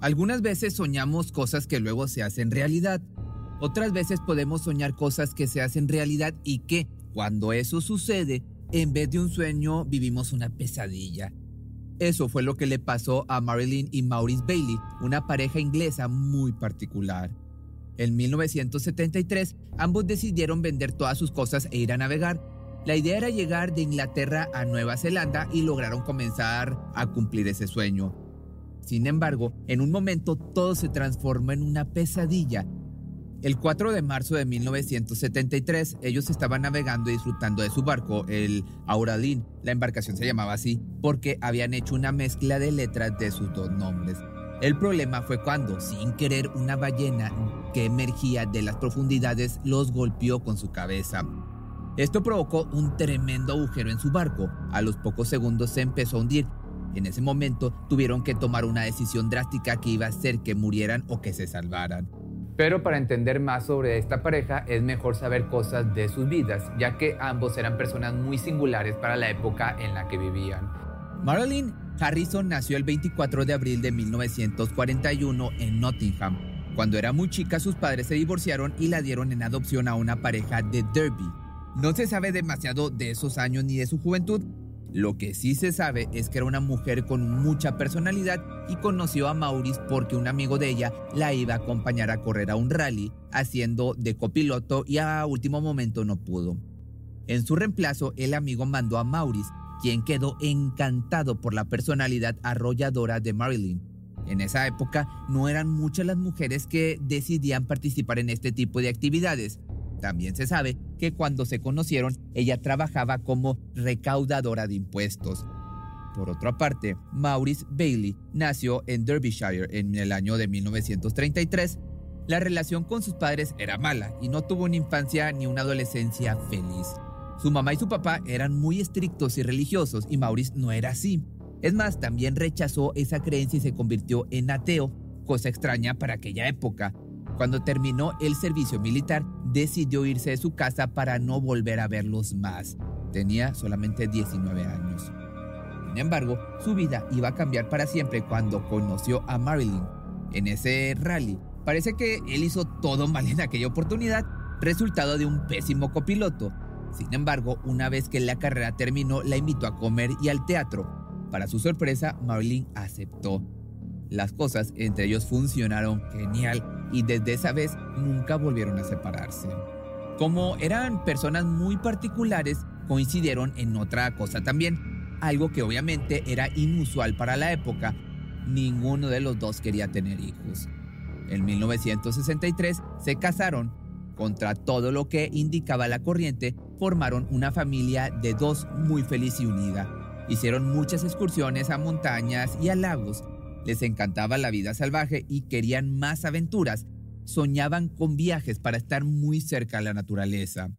Algunas veces soñamos cosas que luego se hacen realidad. Otras veces podemos soñar cosas que se hacen realidad y que, cuando eso sucede, en vez de un sueño vivimos una pesadilla. Eso fue lo que le pasó a Marilyn y Maurice Bailey, una pareja inglesa muy particular. En 1973, ambos decidieron vender todas sus cosas e ir a navegar. La idea era llegar de Inglaterra a Nueva Zelanda y lograron comenzar a cumplir ese sueño. Sin embargo, en un momento todo se transformó en una pesadilla. El 4 de marzo de 1973, ellos estaban navegando y disfrutando de su barco, el Auralin. La embarcación se llamaba así porque habían hecho una mezcla de letras de sus dos nombres. El problema fue cuando, sin querer, una ballena que emergía de las profundidades los golpeó con su cabeza. Esto provocó un tremendo agujero en su barco. A los pocos segundos se empezó a hundir en ese momento tuvieron que tomar una decisión drástica que iba a hacer que murieran o que se salvaran. Pero para entender más sobre esta pareja es mejor saber cosas de sus vidas, ya que ambos eran personas muy singulares para la época en la que vivían. Marilyn Harrison nació el 24 de abril de 1941 en Nottingham. Cuando era muy chica sus padres se divorciaron y la dieron en adopción a una pareja de Derby. No se sabe demasiado de esos años ni de su juventud, lo que sí se sabe es que era una mujer con mucha personalidad y conoció a Maurice porque un amigo de ella la iba a acompañar a correr a un rally haciendo de copiloto y a último momento no pudo. En su reemplazo, el amigo mandó a Maurice, quien quedó encantado por la personalidad arrolladora de Marilyn. En esa época no eran muchas las mujeres que decidían participar en este tipo de actividades, también se sabe que cuando se conocieron, ella trabajaba como recaudadora de impuestos. Por otra parte, Maurice Bailey nació en Derbyshire en el año de 1933. La relación con sus padres era mala y no tuvo una infancia ni una adolescencia feliz. Su mamá y su papá eran muy estrictos y religiosos y Maurice no era así. Es más, también rechazó esa creencia y se convirtió en ateo, cosa extraña para aquella época, cuando terminó el servicio militar, decidió irse de su casa para no volver a verlos más. Tenía solamente 19 años. Sin embargo, su vida iba a cambiar para siempre cuando conoció a Marilyn. En ese rally, parece que él hizo todo mal en aquella oportunidad, resultado de un pésimo copiloto. Sin embargo, una vez que la carrera terminó, la invitó a comer y al teatro. Para su sorpresa, Marilyn aceptó. Las cosas entre ellos funcionaron genial y desde esa vez nunca volvieron a separarse. Como eran personas muy particulares, coincidieron en otra cosa también, algo que obviamente era inusual para la época. Ninguno de los dos quería tener hijos. En 1963 se casaron. Contra todo lo que indicaba la corriente, formaron una familia de dos muy feliz y unida. Hicieron muchas excursiones a montañas y a lagos les encantaba la vida salvaje y querían más aventuras. Soñaban con viajes para estar muy cerca de la naturaleza.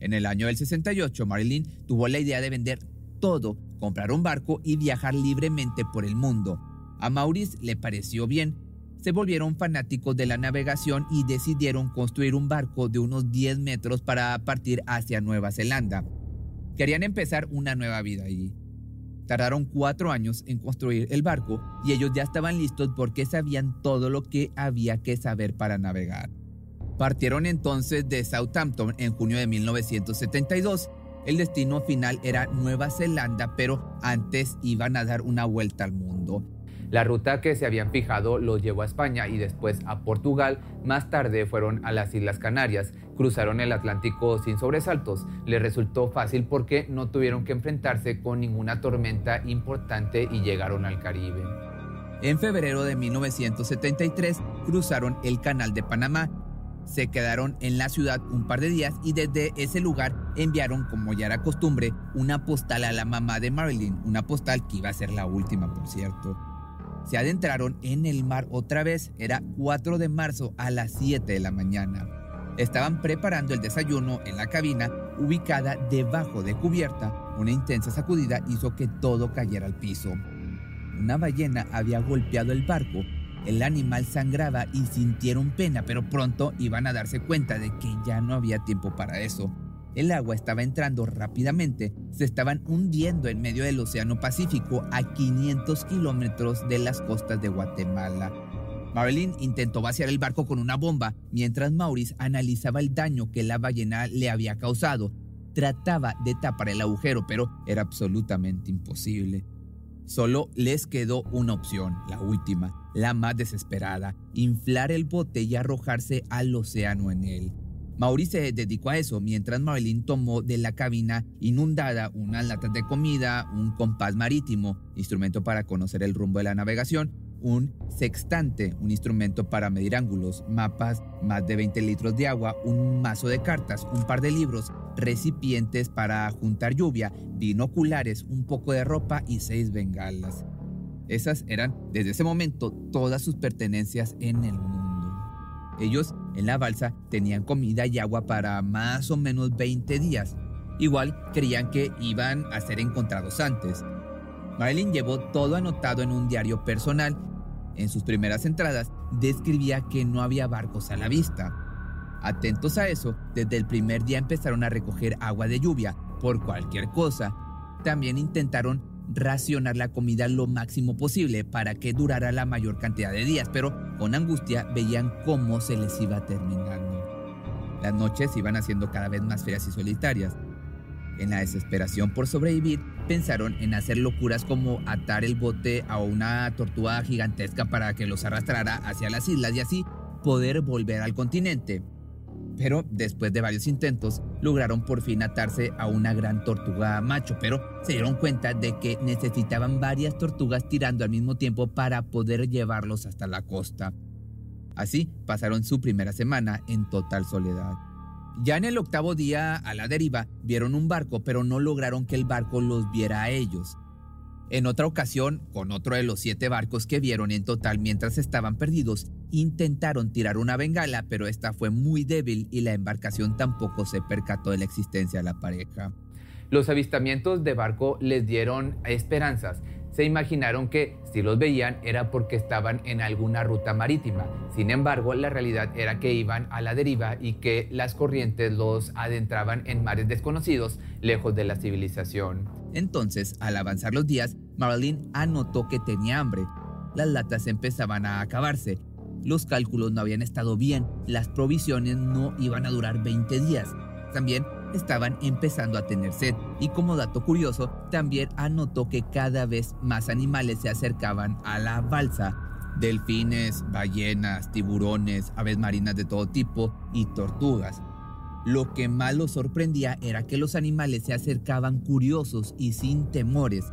En el año del 68, Marilyn tuvo la idea de vender todo, comprar un barco y viajar libremente por el mundo. A Maurice le pareció bien. Se volvieron fanáticos de la navegación y decidieron construir un barco de unos 10 metros para partir hacia Nueva Zelanda. Querían empezar una nueva vida allí. Tardaron cuatro años en construir el barco y ellos ya estaban listos porque sabían todo lo que había que saber para navegar. Partieron entonces de Southampton en junio de 1972. El destino final era Nueva Zelanda, pero antes iban a dar una vuelta al mundo. La ruta que se habían fijado los llevó a España y después a Portugal. Más tarde fueron a las Islas Canarias. Cruzaron el Atlántico sin sobresaltos. Les resultó fácil porque no tuvieron que enfrentarse con ninguna tormenta importante y llegaron al Caribe. En febrero de 1973 cruzaron el Canal de Panamá. se quedaron en la ciudad un par de días y desde ese lugar enviaron, como ya era costumbre, una postal a la mamá de Marilyn, una postal que iba a ser la última, por cierto. Se adentraron en el mar otra vez, era 4 de marzo a las 7 de la mañana. Estaban preparando el desayuno en la cabina ubicada debajo de cubierta. Una intensa sacudida hizo que todo cayera al piso. Una ballena había golpeado el barco el animal sangraba y sintieron pena, pero pronto iban a darse cuenta de que ya no había tiempo para eso. El agua estaba entrando rápidamente, se estaban hundiendo en medio del Océano Pacífico a 500 kilómetros de las costas de Guatemala. Marilyn intentó vaciar el barco con una bomba, mientras Maurice analizaba el daño que la ballena le había causado. Trataba de tapar el agujero, pero era absolutamente imposible. Solo les quedó una opción, la última, la más desesperada, inflar el bote y arrojarse al océano en él. Maurice se dedicó a eso mientras Marilyn tomó de la cabina inundada unas latas de comida, un compás marítimo, instrumento para conocer el rumbo de la navegación, un sextante, un instrumento para medir ángulos, mapas, más de 20 litros de agua, un mazo de cartas, un par de libros, recipientes para juntar lluvia, binoculares, un poco de ropa y seis bengalas. Esas eran desde ese momento todas sus pertenencias en el mundo. Ellos en la balsa tenían comida y agua para más o menos 20 días. Igual creían que iban a ser encontrados antes. Marilyn llevó todo anotado en un diario personal. En sus primeras entradas describía que no había barcos a la vista. Atentos a eso, desde el primer día empezaron a recoger agua de lluvia por cualquier cosa. También intentaron racionar la comida lo máximo posible para que durara la mayor cantidad de días, pero con angustia veían cómo se les iba terminando. Las noches iban haciendo cada vez más frías y solitarias. En la desesperación por sobrevivir, pensaron en hacer locuras como atar el bote a una tortuga gigantesca para que los arrastrara hacia las islas y así poder volver al continente. Pero después de varios intentos, lograron por fin atarse a una gran tortuga macho, pero se dieron cuenta de que necesitaban varias tortugas tirando al mismo tiempo para poder llevarlos hasta la costa. Así pasaron su primera semana en total soledad. Ya en el octavo día a la deriva vieron un barco, pero no lograron que el barco los viera a ellos. En otra ocasión, con otro de los siete barcos que vieron en total mientras estaban perdidos, intentaron tirar una bengala, pero esta fue muy débil y la embarcación tampoco se percató de la existencia de la pareja. Los avistamientos de barco les dieron esperanzas. Se imaginaron que si los veían era porque estaban en alguna ruta marítima. Sin embargo, la realidad era que iban a la deriva y que las corrientes los adentraban en mares desconocidos, lejos de la civilización. Entonces, al avanzar los días, Marilyn anotó que tenía hambre. Las latas empezaban a acabarse. Los cálculos no habían estado bien. Las provisiones no iban a durar 20 días. También estaban empezando a tener sed. Y como dato curioso, también anotó que cada vez más animales se acercaban a la balsa. Delfines, ballenas, tiburones, aves marinas de todo tipo y tortugas. Lo que más lo sorprendía era que los animales se acercaban curiosos y sin temores.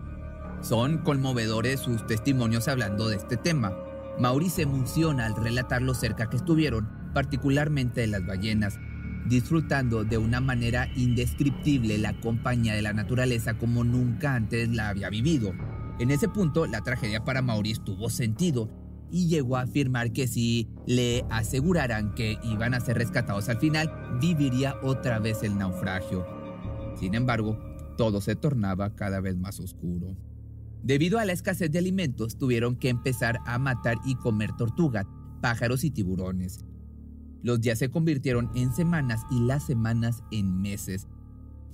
Son conmovedores sus testimonios hablando de este tema. Maurice emociona al relatar lo cerca que estuvieron, particularmente de las ballenas, disfrutando de una manera indescriptible la compañía de la naturaleza como nunca antes la había vivido. En ese punto, la tragedia para Maurice tuvo sentido y llegó a afirmar que si le aseguraran que iban a ser rescatados al final, viviría otra vez el naufragio. Sin embargo, todo se tornaba cada vez más oscuro. Debido a la escasez de alimentos, tuvieron que empezar a matar y comer tortugas, pájaros y tiburones. Los días se convirtieron en semanas y las semanas en meses.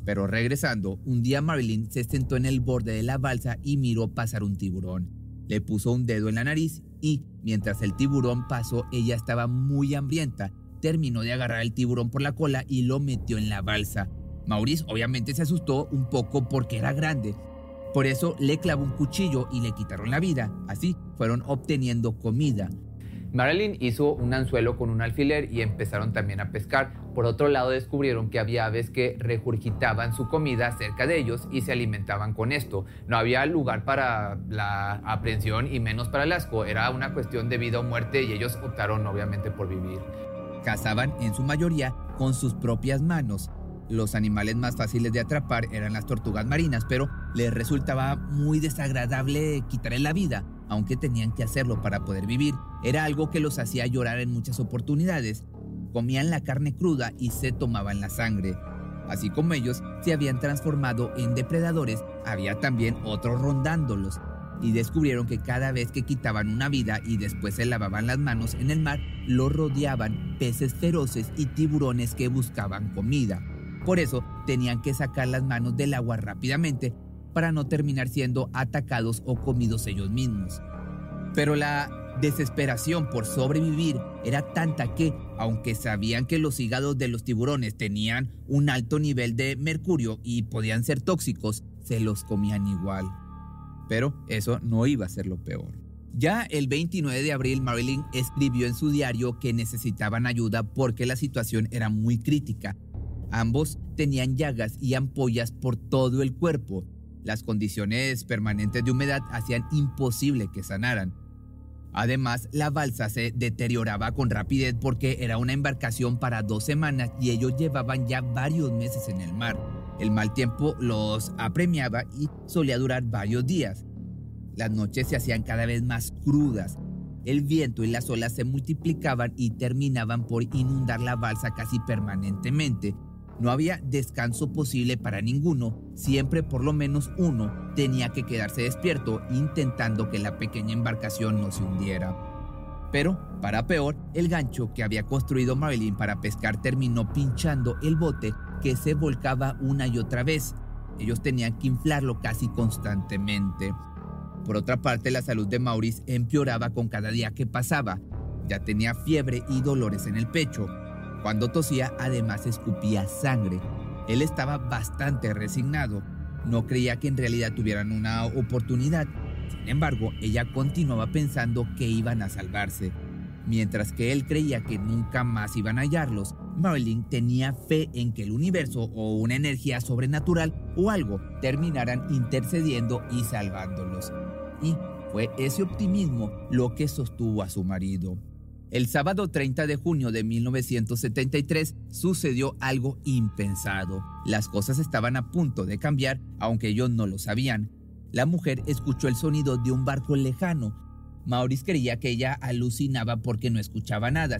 Pero regresando, un día Marilyn se sentó en el borde de la balsa y miró pasar un tiburón. Le puso un dedo en la nariz y, mientras el tiburón pasó, ella estaba muy hambrienta. Terminó de agarrar el tiburón por la cola y lo metió en la balsa. Maurice obviamente se asustó un poco porque era grande. Por eso le clavó un cuchillo y le quitaron la vida. Así fueron obteniendo comida. Marilyn hizo un anzuelo con un alfiler y empezaron también a pescar. Por otro lado, descubrieron que había aves que regurgitaban su comida cerca de ellos y se alimentaban con esto. No había lugar para la aprehensión y menos para el asco. Era una cuestión de vida o muerte y ellos optaron obviamente por vivir. cazaban en su mayoría con sus propias manos. Los animales más fáciles de atrapar eran las tortugas marinas, pero les resultaba muy desagradable quitarle la vida, aunque tenían que hacerlo para poder vivir. Era algo que los hacía llorar en muchas oportunidades. Comían la carne cruda y se tomaban la sangre. Así como ellos se habían transformado en depredadores, había también otros rondándolos, y descubrieron que cada vez que quitaban una vida y después se lavaban las manos en el mar, lo rodeaban peces feroces y tiburones que buscaban comida. Por eso tenían que sacar las manos del agua rápidamente para no terminar siendo atacados o comidos ellos mismos. Pero la desesperación por sobrevivir era tanta que, aunque sabían que los hígados de los tiburones tenían un alto nivel de mercurio y podían ser tóxicos, se los comían igual. Pero eso no iba a ser lo peor. Ya el 29 de abril, Marilyn escribió en su diario que necesitaban ayuda porque la situación era muy crítica. Ambos tenían llagas y ampollas por todo el cuerpo. Las condiciones permanentes de humedad hacían imposible que sanaran. Además, la balsa se deterioraba con rapidez porque era una embarcación para dos semanas y ellos llevaban ya varios meses en el mar. El mal tiempo los apremiaba y solía durar varios días. Las noches se hacían cada vez más crudas. El viento y las olas se multiplicaban y terminaban por inundar la balsa casi permanentemente. No había descanso posible para ninguno, siempre por lo menos uno tenía que quedarse despierto intentando que la pequeña embarcación no se hundiera. Pero, para peor, el gancho que había construido Marilyn para pescar terminó pinchando el bote que se volcaba una y otra vez. Ellos tenían que inflarlo casi constantemente. Por otra parte, la salud de Maurice empeoraba con cada día que pasaba. Ya tenía fiebre y dolores en el pecho. Cuando tosía, además escupía sangre. Él estaba bastante resignado. No creía que en realidad tuvieran una oportunidad. Sin embargo, ella continuaba pensando que iban a salvarse. Mientras que él creía que nunca más iban a hallarlos, Marilyn tenía fe en que el universo o una energía sobrenatural o algo terminaran intercediendo y salvándolos. Y fue ese optimismo lo que sostuvo a su marido. El sábado 30 de junio de 1973 sucedió algo impensado. Las cosas estaban a punto de cambiar, aunque ellos no lo sabían. La mujer escuchó el sonido de un barco lejano. Maurice creía que ella alucinaba porque no escuchaba nada.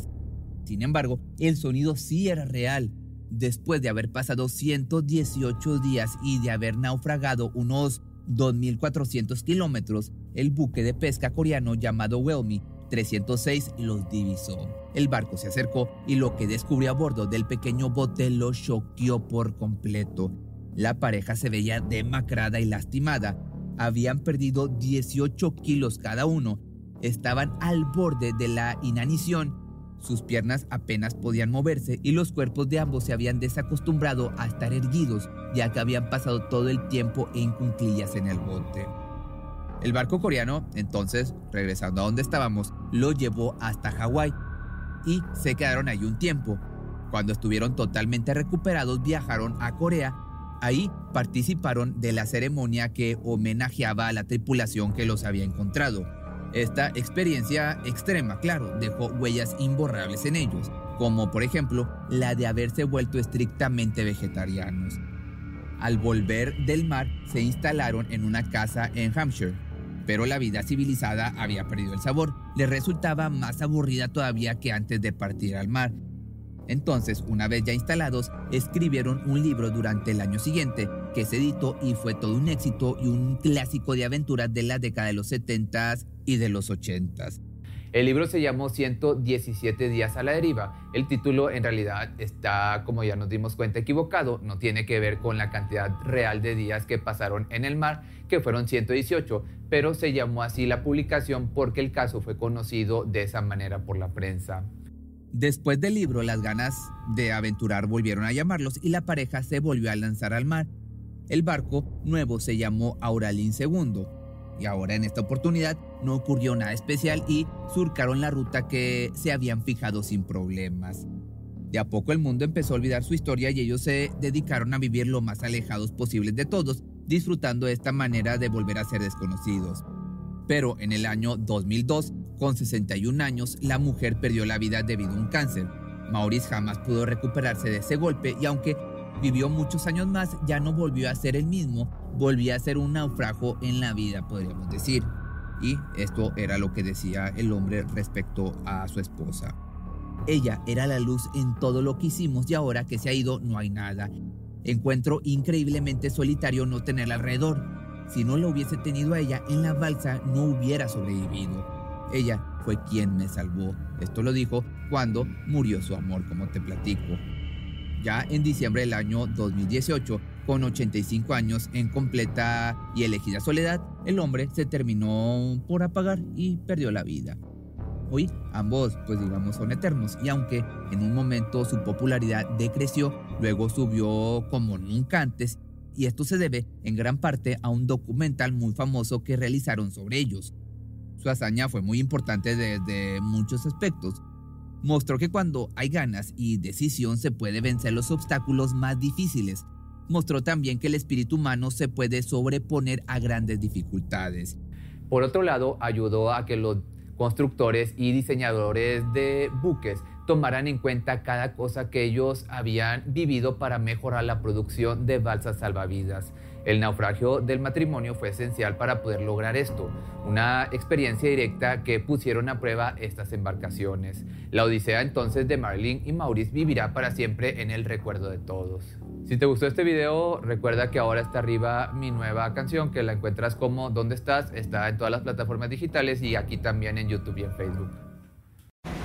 Sin embargo, el sonido sí era real. Después de haber pasado 118 días y de haber naufragado unos 2.400 kilómetros, el buque de pesca coreano llamado Welmy 306 los divisó. El barco se acercó y lo que descubrió a bordo del pequeño bote lo choqueó por completo. La pareja se veía demacrada y lastimada. Habían perdido 18 kilos cada uno. Estaban al borde de la inanición. Sus piernas apenas podían moverse y los cuerpos de ambos se habían desacostumbrado a estar erguidos, ya que habían pasado todo el tiempo en cunclillas en el bote. El barco coreano, entonces, regresando a donde estábamos, lo llevó hasta Hawái y se quedaron ahí un tiempo. Cuando estuvieron totalmente recuperados, viajaron a Corea. Ahí participaron de la ceremonia que homenajeaba a la tripulación que los había encontrado. Esta experiencia extrema, claro, dejó huellas imborrables en ellos, como por ejemplo la de haberse vuelto estrictamente vegetarianos. Al volver del mar, se instalaron en una casa en Hampshire, pero la vida civilizada había perdido el sabor. Le resultaba más aburrida todavía que antes de partir al mar. Entonces, una vez ya instalados, escribieron un libro durante el año siguiente, que se editó y fue todo un éxito y un clásico de aventuras de la década de los 70s y de los 80s. El libro se llamó 117 días a la deriva. El título en realidad está, como ya nos dimos cuenta, equivocado. No tiene que ver con la cantidad real de días que pasaron en el mar, que fueron 118, pero se llamó así la publicación porque el caso fue conocido de esa manera por la prensa. Después del libro, las ganas de aventurar volvieron a llamarlos y la pareja se volvió a lanzar al mar. El barco nuevo se llamó Auralín II y ahora en esta oportunidad no ocurrió nada especial y surcaron la ruta que se habían fijado sin problemas. De a poco el mundo empezó a olvidar su historia y ellos se dedicaron a vivir lo más alejados posibles de todos, disfrutando de esta manera de volver a ser desconocidos. Pero en el año 2002, con 61 años, la mujer perdió la vida debido a un cáncer. Maurice jamás pudo recuperarse de ese golpe y aunque vivió muchos años más, ya no volvió a ser el mismo, volvía a ser un naufrago en la vida, podríamos decir. Y esto era lo que decía el hombre respecto a su esposa. Ella era la luz en todo lo que hicimos y ahora que se ha ido no hay nada. Encuentro increíblemente solitario no tenerla alrededor. Si no lo hubiese tenido a ella en la balsa no hubiera sobrevivido. Ella fue quien me salvó. Esto lo dijo cuando murió su amor, como te platico. Ya en diciembre del año 2018, con 85 años en completa y elegida soledad, el hombre se terminó por apagar y perdió la vida. Hoy ambos, pues digamos, son eternos y aunque en un momento su popularidad decreció, luego subió como nunca antes y esto se debe en gran parte a un documental muy famoso que realizaron sobre ellos. Su hazaña fue muy importante desde muchos aspectos. Mostró que cuando hay ganas y decisión se puede vencer los obstáculos más difíciles. Mostró también que el espíritu humano se puede sobreponer a grandes dificultades. Por otro lado, ayudó a que los constructores y diseñadores de buques tomaran en cuenta cada cosa que ellos habían vivido para mejorar la producción de balsas salvavidas. El naufragio del matrimonio fue esencial para poder lograr esto, una experiencia directa que pusieron a prueba estas embarcaciones. La odisea entonces de Marlene y Maurice vivirá para siempre en el recuerdo de todos. Si te gustó este video, recuerda que ahora está arriba mi nueva canción, que la encuentras como ¿Dónde estás? Está en todas las plataformas digitales y aquí también en YouTube y en Facebook.